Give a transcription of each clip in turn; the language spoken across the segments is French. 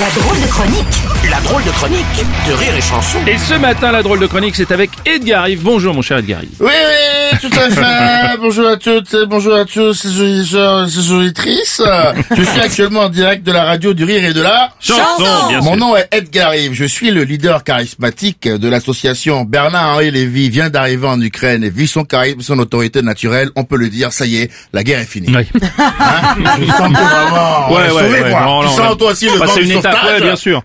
La drôle de chronique La drôle de chronique de Rire et Chanson. Et ce matin, la drôle de chronique, c'est avec Edgar Yves. Bonjour, mon cher Edgar Yves. Oui, oui, tout à fait. bonjour à toutes, et bonjour à tous, ces auditeurs, ces auditrices. Je suis actuellement en direct de la radio du rire et de la... Chanson, bien Mon sûr. nom est Edgar Yves. Je suis le leader charismatique de l'association Bernard-Henri Lévy vient d'arriver en Ukraine et vu son charisme, son autorité naturelle, on peut le dire, ça y est, la guerre est finie. Oui. Hein? Je me sens vraiment Ouais, ouais, sauvé, ouais, quoi. non, tu non, sens non. toi aussi le une ouais, bien sûr.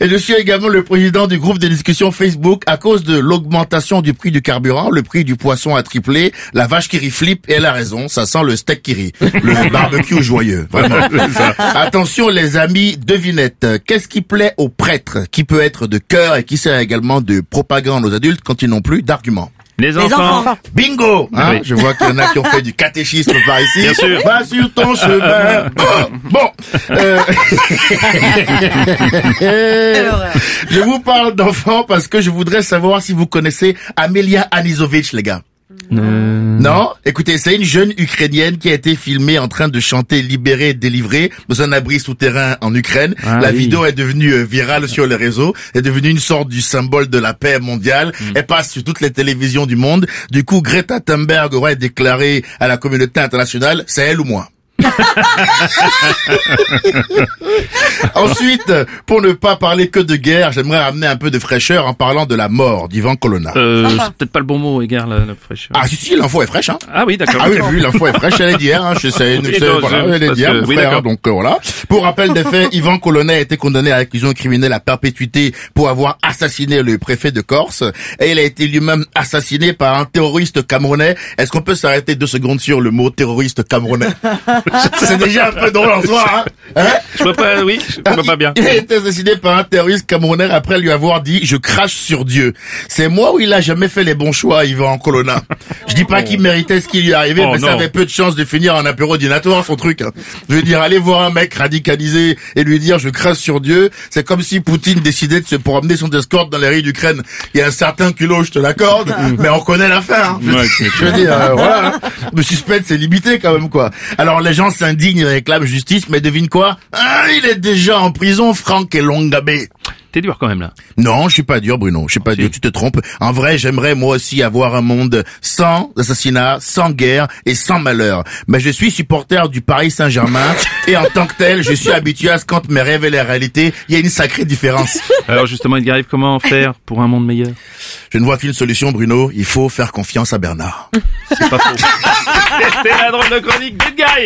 et je suis également le président du groupe de discussion Facebook à cause de l'augmentation du prix du carburant, le prix du poisson a triplé, la vache qui rit flippe et elle a raison, ça sent le steak qui rit, le barbecue joyeux, vraiment. Attention les amis, devinette, qu'est-ce qui plaît aux prêtres, qui peut être de cœur et qui sert également de propagande aux adultes quand ils n'ont plus d'arguments? Les enfants. Bingo hein Oui. Je vois qu'il y en a qui ont fait du catéchisme par ici. Bien sûr. Va sur ton chemin. Bon. Euh, je vous parle d'enfants parce que je voudrais savoir si vous connaissez Amelia Anizovic, les gars. Euh, Non Écoutez, c'est une jeune Ukrainienne qui a été filmée en train de chanter Libéré, délivré dans un abri souterrain en Ukraine. Ah la oui. vidéo est devenue euh, virale sur les réseaux, est devenue une sorte du symbole de la paix mondiale. Mm. Elle passe sur toutes les télévisions du monde. Du coup, Greta Thunberg aurait déclaré à la communauté internationale, c'est elle ou moi. Ensuite, pour ne pas parler que de guerre, j'aimerais ramener un peu de fraîcheur en parlant de la mort d'Ivan Colonna. Euh, c'est peut-être pas le bon mot, Edgar, la, la fraîcheur. Ah si si, l'info est fraîche hein. Ah oui, d'accord. Ah oui, oui, l'info est fraîche, elle est d'hier, hein, je sais, Oui, je sais, non, voilà, je- elle est d'hier, oui, donc euh, voilà. Pour rappel des faits, Yvan Colonna a été condamné à accusation criminelle à perpétuité pour avoir assassiné le préfet de Corse, et il a été lui-même assassiné par un terroriste camerounais. Est-ce qu'on peut s'arrêter deux secondes sur le mot terroriste camerounais? C'est déjà un peu drôle en soi, hein, hein Je vois pas, oui, je vois pas bien. il a été assassiné par un terroriste camerounais après lui avoir dit je crache sur Dieu. C'est moi où il a jamais fait les bons choix, Yvan Colonna? Je dis pas qu'il méritait ce qui lui est arrivé, Oh mais ça avait peu de chances de finir en apéro dînatoire, son truc. hein. Je veux dire, aller voir un mec radicalisé et lui dire je crache sur Dieu, c'est comme si Poutine décidait de se promener son escorte dans les rues d'Ukraine. Il y a un certain culot, je te l'accorde, mais on connaît l'affaire. hein. Ouais, c'est Je veux dire, euh, voilà. hein. Le suspense c'est limité quand même quoi. Alors les gens s'indignent et réclament justice, mais devine quoi Ah, il est déjà en prison, Franck Elongabé. T'es dur quand même, là. Non, je suis pas dur, Bruno. Je suis pas Si. dur. Tu te trompes. En vrai, j'aimerais moi aussi avoir un monde sans assassinat, sans guerre et sans malheur. Mais je suis supporter du Paris Saint-Germain et en tant que tel, je suis habitué à ce quand mes rêves et la réalité, il y a une sacrée différence. Alors justement, Edgar Yves, comment faire pour un monde meilleur? Je ne vois qu'une solution, Bruno. Il faut faire confiance à Bernard. C'est pas faux. C'était la drôle de chronique d'Edgar.